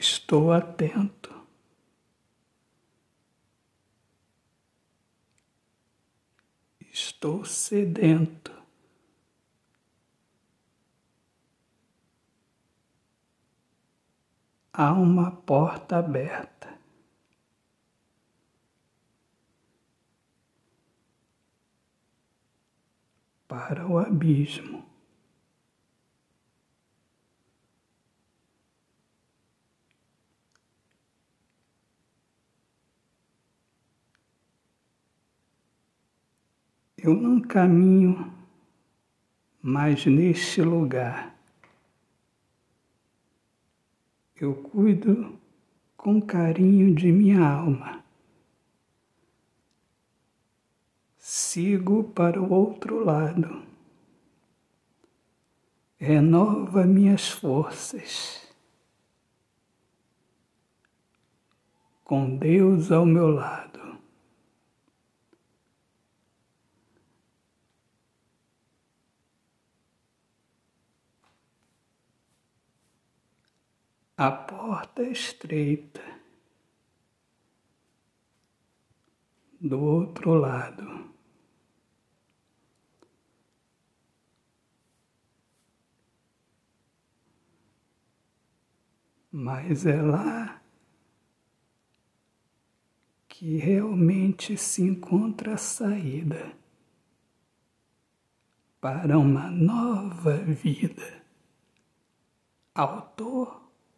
Estou atento. Estou sedento. Há uma porta aberta. Para o abismo. Eu não caminho mais neste lugar. Eu cuido com carinho de minha alma. Sigo para o outro lado. Renova minhas forças. Com Deus ao meu lado. A porta estreita. Do outro lado. Mas é lá que realmente se encontra a saída para uma nova vida. Autor